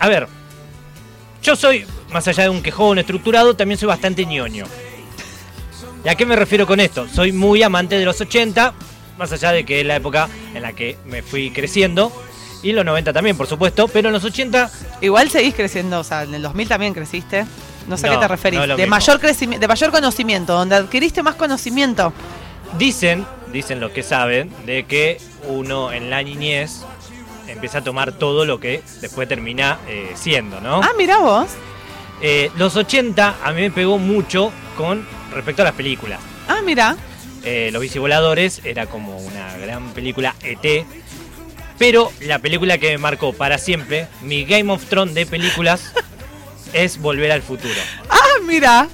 a ver, yo soy, más allá de un quejón estructurado, también soy bastante ñoño. ¿Y a qué me refiero con esto? Soy muy amante de los 80, más allá de que es la época en la que me fui creciendo. Y los 90 también, por supuesto, pero en los 80... Igual seguís creciendo, o sea, en el 2000 también creciste. No sé a qué te referís. no de mismo. mayor crecimiento, de mayor conocimiento, donde adquiriste más conocimiento. Dicen, dicen los que saben, de que uno en la niñez empieza a tomar todo lo que después termina eh, siendo, ¿no? Ah, mira vos. Eh, los 80 a mí me pegó mucho con respecto a las películas. Ah, mira. Eh, los bicivoladores era como una gran película ET. Pero la película que me marcó para siempre, mi Game of Thrones de películas, es Volver al Futuro. Ah, mira.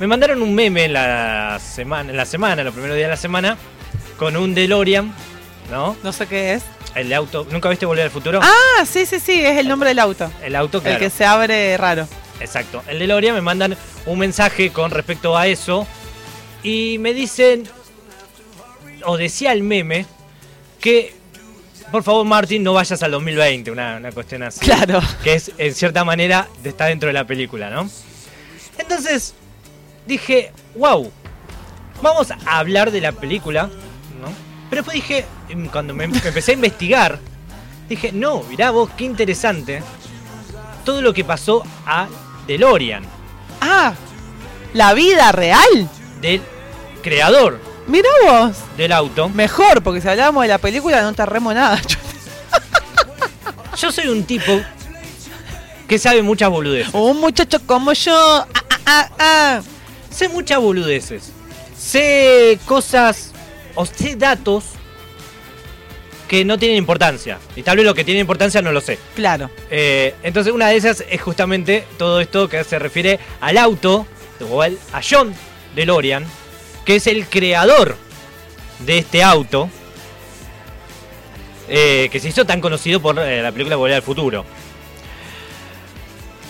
Me mandaron un meme en la semana, en la semana, los primeros días de la semana, con un DeLorean, ¿no? No sé qué es. El de auto. ¿Nunca viste Volver al Futuro? Ah, sí, sí, sí, es el nombre del auto. El auto, claro. El que se abre raro. Exacto. El DeLorean me mandan un mensaje con respecto a eso y me dicen, o decía el meme, que por favor Martin no vayas al 2020, una, una cuestión así. Claro. Que es en cierta manera está dentro de la película, ¿no? Entonces dije, wow, vamos a hablar de la película. Pero después dije, em, cuando me, me empecé a investigar, dije, no, mirá vos, qué interesante todo lo que pasó a DeLorean, Ah, la vida real. del creador Mira vos. del auto. Mejor, porque si hablábamos de la película no te nada. Yo soy un tipo que sabe muchas boludeces. Un muchacho como yo. Ah, ah, ah. Sé muchas boludeces. Sé cosas o sé datos que no tienen importancia. Y tal vez lo que tiene importancia no lo sé. Claro. Eh, entonces una de esas es justamente todo esto que se refiere al auto, o al- a John DeLorean, que es el creador de este auto, eh, que se hizo tan conocido por eh, la película Volver al Futuro.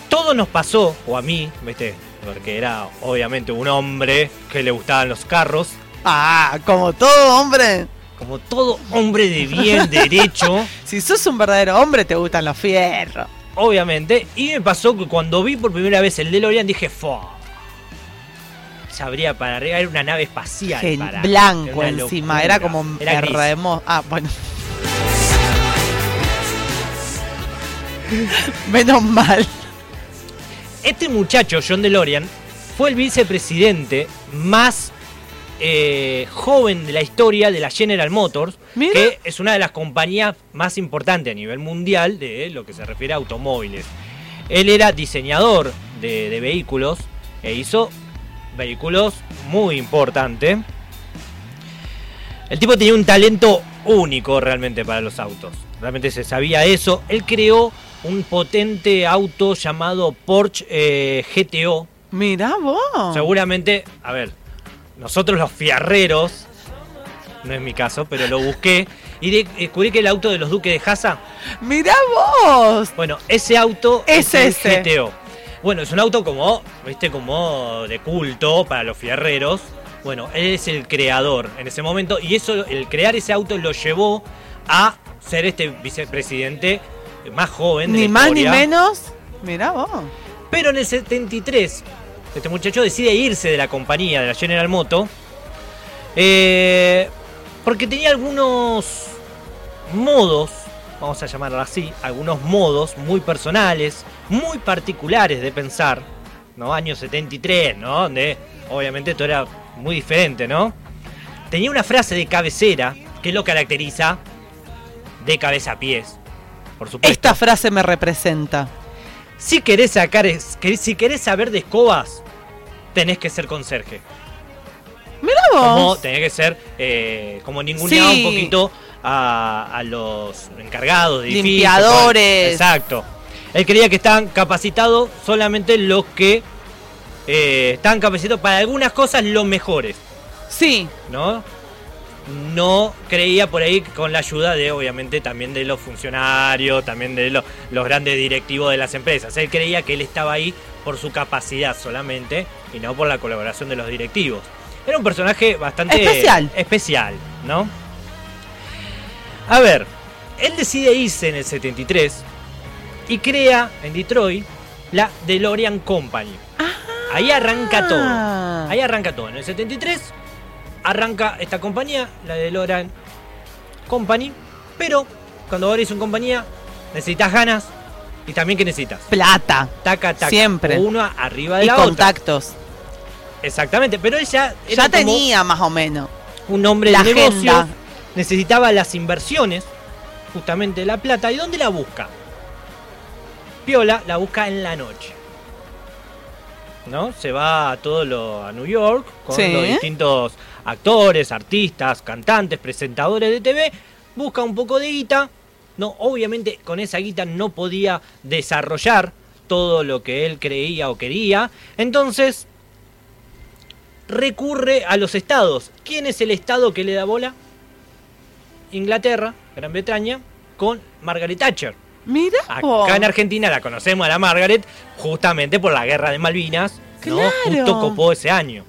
Todo nos pasó, o a mí, ¿viste? Porque era obviamente un hombre que le gustaban los carros, Ah, como todo hombre. como todo hombre de bien, derecho. Si sos un verdadero hombre, te gustan los fierros. obviamente. Y me pasó que cuando vi por primera vez el DeLorean dije, ¡fua! Sabría para arriba, era una nave espacial. Gen- para- blanco una encima, era como Era hermoso. Ah, bueno. Menos mal. Este muchacho, John DeLorean, fue el vicepresidente más eh, joven de la historia de la General Motors, Mira. que es una de las compañías más importantes a nivel mundial de lo que se refiere a automóviles. Él era diseñador de, de vehículos e hizo vehículos muy importantes. El tipo tenía un talento único realmente para los autos. Realmente se sabía eso. Él creó un potente auto llamado Porsche eh, GTO. Mirá vos. Seguramente, a ver, nosotros los fiarreros, no es mi caso, pero lo busqué y de- descubrí que el auto de los duques de Haza, Mirá vos. bueno, ese auto Es el ese. GTO. Bueno, es un auto como, viste, como de culto para los fierreros. Bueno, él es el creador en ese momento y eso, el crear ese auto lo llevó a ser este vicepresidente más joven de Ni la más ni menos. Mirá vos. Pero en el 73, este muchacho decide irse de la compañía, de la General Moto, eh, porque tenía algunos modos, vamos a llamarlo así, algunos modos muy personales, muy particulares de pensar, ¿no? Año 73, ¿no? Donde obviamente todo era muy diferente, ¿no? Tenía una frase de cabecera que lo caracteriza de cabeza a pies, por supuesto. Esta frase me representa. Si querés sacar, si querés saber de escobas, tenés que ser conserje. Mirá Como vos. tenés que ser, eh, como ninguneaba Sí. un poquito a, a los encargados de edificios. Limpiadores. Exacto. Él creía que estaban capacitados solamente los que eh, estaban capacitados para algunas cosas los mejores, Sí. ¿no? No creía por ahí con la ayuda de, obviamente, también de los funcionarios, también de lo- los grandes directivos de las empresas. Él creía que él estaba ahí por su capacidad solamente y no por la colaboración de los directivos. Era un personaje bastante Especial. especial, ¿no? A ver, él decide irse en el 73 y crea en Detroit la DeLorean Company. Ahí arranca todo. Ah. Ahí arranca todo. En el 73 arranca esta compañía, la DeLorean Company. Pero cuando abrís una compañía, necesitas ganas y también que necesitas. Plata. Taca, taca. Siempre. Una arriba de Y la otra. contactos. Exactamente. Pero él ya era Ya tenía más o menos. un hombre la de negocios. agenda. Necesitaba las inversiones, justamente la plata. ¿Y dónde la busca? Piola la busca en la noche. ¿No? Se va a todo lo a New York con Sí. los distintos actores, artistas, cantantes, presentadores de TV. Busca un poco de guita. No, obviamente con esa guita no podía desarrollar todo lo que él creía o quería. Entonces recurre a los estados. ¿Quién es el estado que le da bola? Inglaterra, Gran Bretaña, con Margaret Thatcher. Mira. Acá en Argentina la conocemos a la Margaret justamente por la guerra de Malvinas, ¿no? Claro. Justo copó ese año.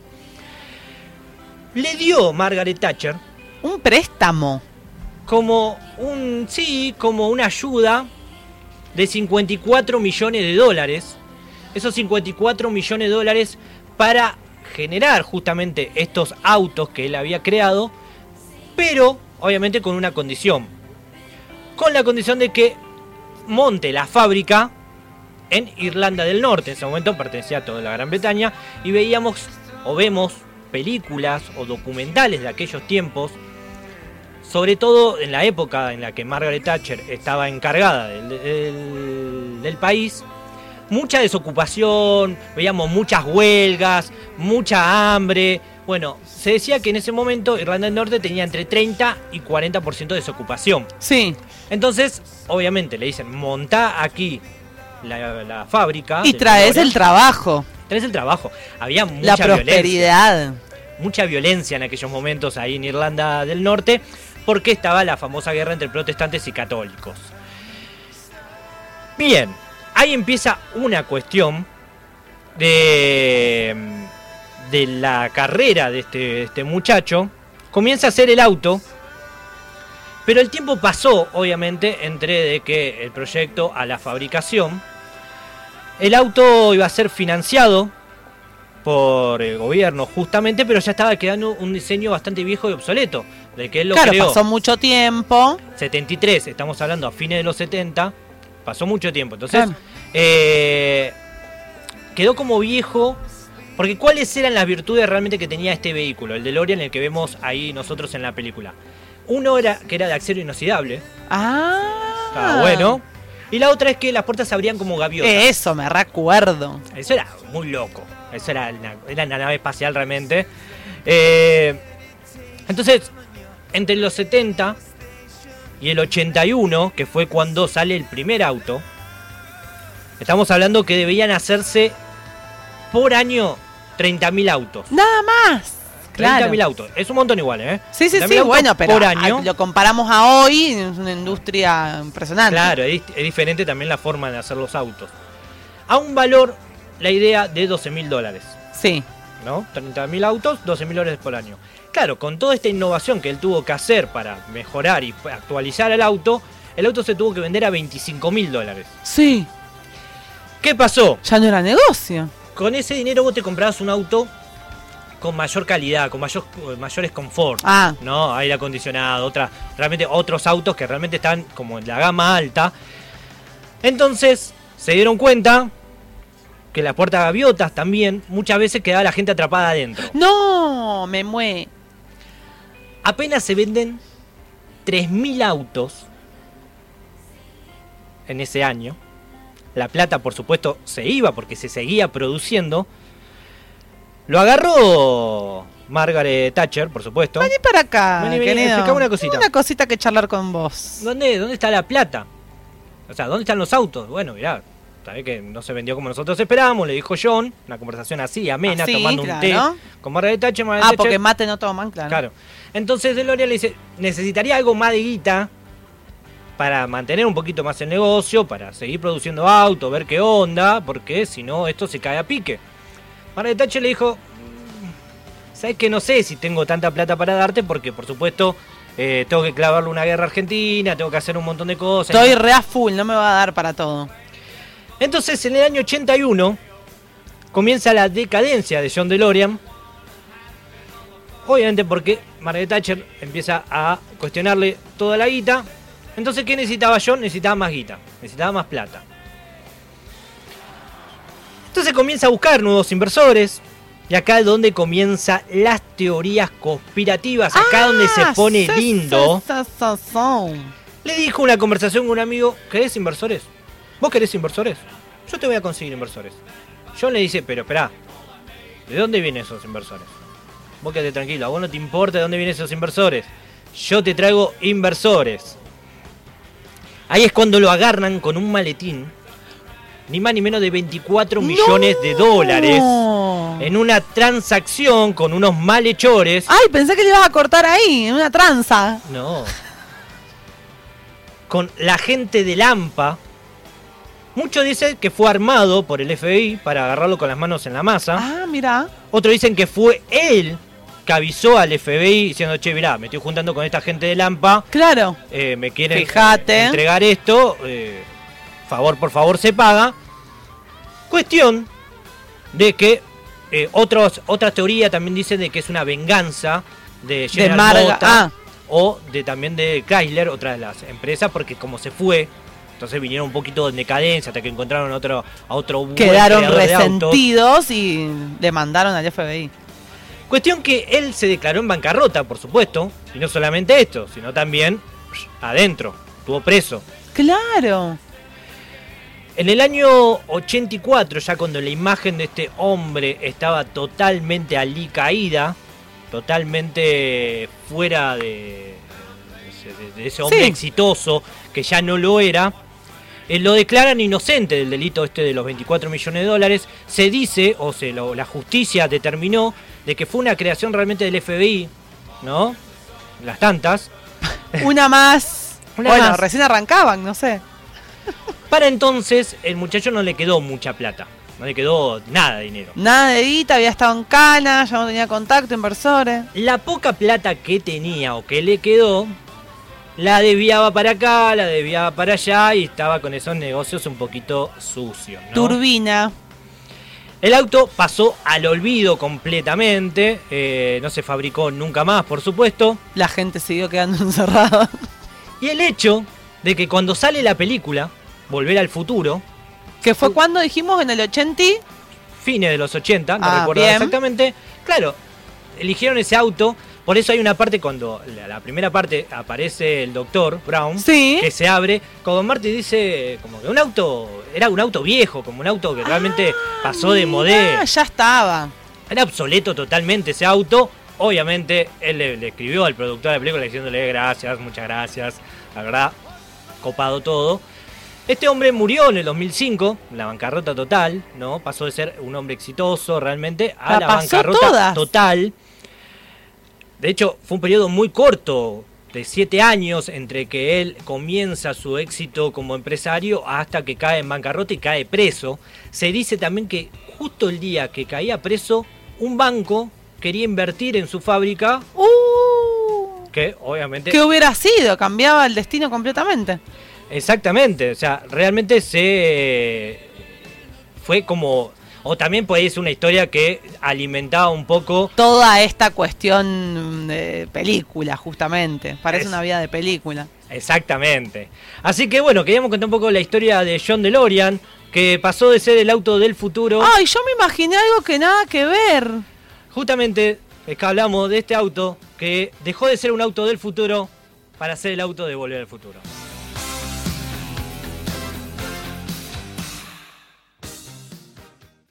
Le dio Margaret Thatcher Un préstamo. como un sí, como una ayuda de 54 millones de dólares. Esos 54 millones de dólares para generar justamente estos autos que él había creado, pero obviamente con una condición. Con la condición de que monte la fábrica en Irlanda del Norte. En ese momento pertenecía a toda la Gran Bretaña y veíamos o vemos películas o documentales de aquellos tiempos sobre todo en la época en la que Margaret Thatcher estaba encargada del, del- del país, mucha desocupación, veíamos muchas huelgas, mucha hambre. Bueno, se decía que en ese momento Irlanda del Norte tenía entre 30 y 40% de desocupación. Sí. Entonces, obviamente, le dicen, montá aquí la, la fábrica. Y traes el trabajo. Traes el trabajo. Había La mucha violencia prosperidad. mucha violencia en aquellos momentos ahí en Irlanda del Norte, porque estaba la famosa guerra entre protestantes y católicos. Bien, ahí empieza una cuestión de, de la carrera de este, de este muchacho. Comienza a hacer el auto, pero el tiempo pasó, obviamente, entre de que el proyecto a la fabricación. El auto iba a ser financiado por el gobierno justamente, pero ya estaba quedando un diseño bastante viejo y obsoleto, de que él lo Claro, creó. pasó mucho tiempo. 73, estamos hablando a fines de los 70, pasó mucho tiempo. Entonces, Claro. eh, quedó como viejo. Porque ¿cuáles eran las virtudes realmente que tenía este vehículo? El DeLorean, el que vemos ahí nosotros en la película. Uno era que era de acero inoxidable, Ah. estaba bueno. Y la otra es que las puertas se abrían como gaviotas. Eso, me recuerdo. Eso era muy loco. Eso era una, era una nave espacial realmente. Eh, entonces, entre los 70 y el 81, que fue cuando sale el primer auto, estamos hablando que debían hacerse por año 30.000 autos. Nada más. Claro. 30.000 autos. Es un montón igual, ¿eh? Sí, sí, 30.000 sí, bueno, pero por a- año. lo comparamos a hoy, es una industria impresionante. Claro, es, es diferente también la forma de hacer los autos. A un valor, la idea de 12 mil dólares. Sí. ¿no? 30.000 autos, 12.000 dólares por año. Claro, con toda esta innovación que él tuvo que hacer para mejorar y actualizar el auto, el auto se tuvo que vender a 25.000 dólares. Sí. ¿Qué pasó? Ya no era negocio. Con ese dinero vos te comprabas un auto con mayor calidad, con mayor, mayores confort, Ah. ¿no? Aire acondicionado, otra, realmente otros autos que realmente están como en la gama alta. Entonces, se dieron cuenta que las puertas gaviotas también muchas veces quedaba la gente atrapada adentro. No, me mueve. Apenas se venden 3.000 autos en ese año. La plata, por supuesto, se iba porque se seguía produciendo. Lo agarró Margaret Thatcher, por supuesto. Vení para acá, Vení, vení, querido. una cosita. Una cosita que charlar con vos. ¿Dónde, ¿Dónde está la plata? O sea, ¿dónde están los autos? Bueno, mirá, sabés que no se vendió como nosotros esperábamos, le dijo John. Una conversación así, amena, Así, tomando un té con Margaret Thatcher. Margaret Ah, Thatcher- porque mate no toman, claro. Claro. Entonces DeLorean le dice, necesitaría algo más de guita para mantener un poquito más el negocio, para seguir produciendo autos, ver qué onda, porque si no esto se cae a pique. Margaret Thatcher le dijo, "Mm, ¿sabes que no sé si tengo tanta plata para darte? Porque por supuesto tengo que clavarle una guerra a argentina, tengo que hacer un montón de cosas. Estoy re a full, no me va a dar para todo. Entonces, en el año 81 comienza la decadencia de John DeLorean. Obviamente porque Margaret Thatcher empieza a cuestionarle toda la guita. Entonces, ¿qué necesitaba John? Necesitaba más guita, necesitaba más plata. Entonces comienza a buscar nuevos inversores. Y acá es donde comienzan las teorías conspirativas. Acá donde se Ah, pone lindo. sa. Le dijo una conversación con un amigo, ¿querés inversores? ¿Vos querés inversores? Yo te voy a conseguir inversores. John le dice, pero espera, ¿de dónde vienen esos inversores? Vos quedate tranquilo, a vos no te importa de dónde vienen esos inversores. Yo te traigo inversores. Ahí es cuando lo agarran con un maletín, ni más ni menos de 24 millones de dólares, en una transacción con unos malhechores. Ay, pensé que le ibas a cortar ahí, en una tranza. No. Con la gente de Lampa. Muchos dicen que fue armado por el FBI para agarrarlo con las manos en la masa. Ah, mira. Otros dicen que fue él que avisó al FBI diciendo, che, mirá, me estoy juntando con esta gente de Lampa, Claro. eh, me quieren Fíjate. eh, entregar esto, eh, favor por favor se paga. Cuestión de que eh, otros, otras teorías también dicen de que es una venganza de General Motors ah. o de también de Chrysler, otra de las empresas, porque como se fue, entonces vinieron un poquito en decadencia hasta que encontraron otro, a otro Quedaron creador de resentidos y demandaron al FBI. Cuestión que él se declaró en bancarrota, por supuesto, y no solamente esto, sino también adentro, estuvo preso. Claro. En el año 84, ya cuando la imagen de este hombre estaba totalmente alicaída, totalmente fuera de, de- de ese hombre Sí. exitoso, que ya no lo era, eh, lo declaran inocente del delito este de los 24 millones de dólares. Se dice, o se lo- la justicia determinó, de que fue una creación realmente del FBI, ¿no? Las tantas. Una más. Una bueno, más. recién arrancaban, no sé. Para entonces, el muchacho no le quedó mucha plata. No le quedó nada de dinero. Nada de guita, había estado en cana, ya no tenía contacto, inversores. La poca plata que tenía o que le quedó, la desviaba para acá, la desviaba para allá y estaba con esos negocios un poquito sucios. ¿no? Turbina. El auto pasó al olvido completamente, eh, no se fabricó nunca más, por supuesto. La gente siguió quedando encerrada. Y el hecho de que cuando sale la película, Volver al Futuro, Que fue cuando dijimos en el 80. fines de los 80, no Ah, recuerdo bien. exactamente. Claro, eligieron ese auto. Por eso hay una parte cuando la, la primera parte aparece el doctor Brown, Sí. que se abre, como Marty dice, como que un auto, era un auto viejo, como un auto que realmente pasó de Ah, modelo. ya estaba. Era obsoleto totalmente ese auto. Obviamente, él le, le escribió al productor de la película diciéndole gracias, muchas gracias. La verdad, copado todo. Este hombre murió en el 2005, en la bancarrota total, ¿no? Pasó de ser un hombre exitoso realmente a La bancarrota todas. total. De hecho, fue un periodo muy corto, de siete años, entre que él comienza su éxito como empresario hasta que cae en bancarrota y cae preso. Se dice también que justo el día que caía preso, un banco quería invertir en su fábrica, Uh, que obviamente... ¿Qué hubiera sido? Cambiaba el destino completamente. Exactamente, o sea, realmente se... Fue como... O también puede ser una historia que alimentaba un poco Toda esta cuestión de película, justamente. Parece Es- una vida de película. Exactamente. Así que bueno, queríamos contar un poco la historia de John DeLorean, que pasó de ser el auto del futuro. Ay, yo me imaginé algo que nada que ver. Justamente es que hablamos de este auto que dejó de ser un auto del futuro para ser el auto de volver al futuro.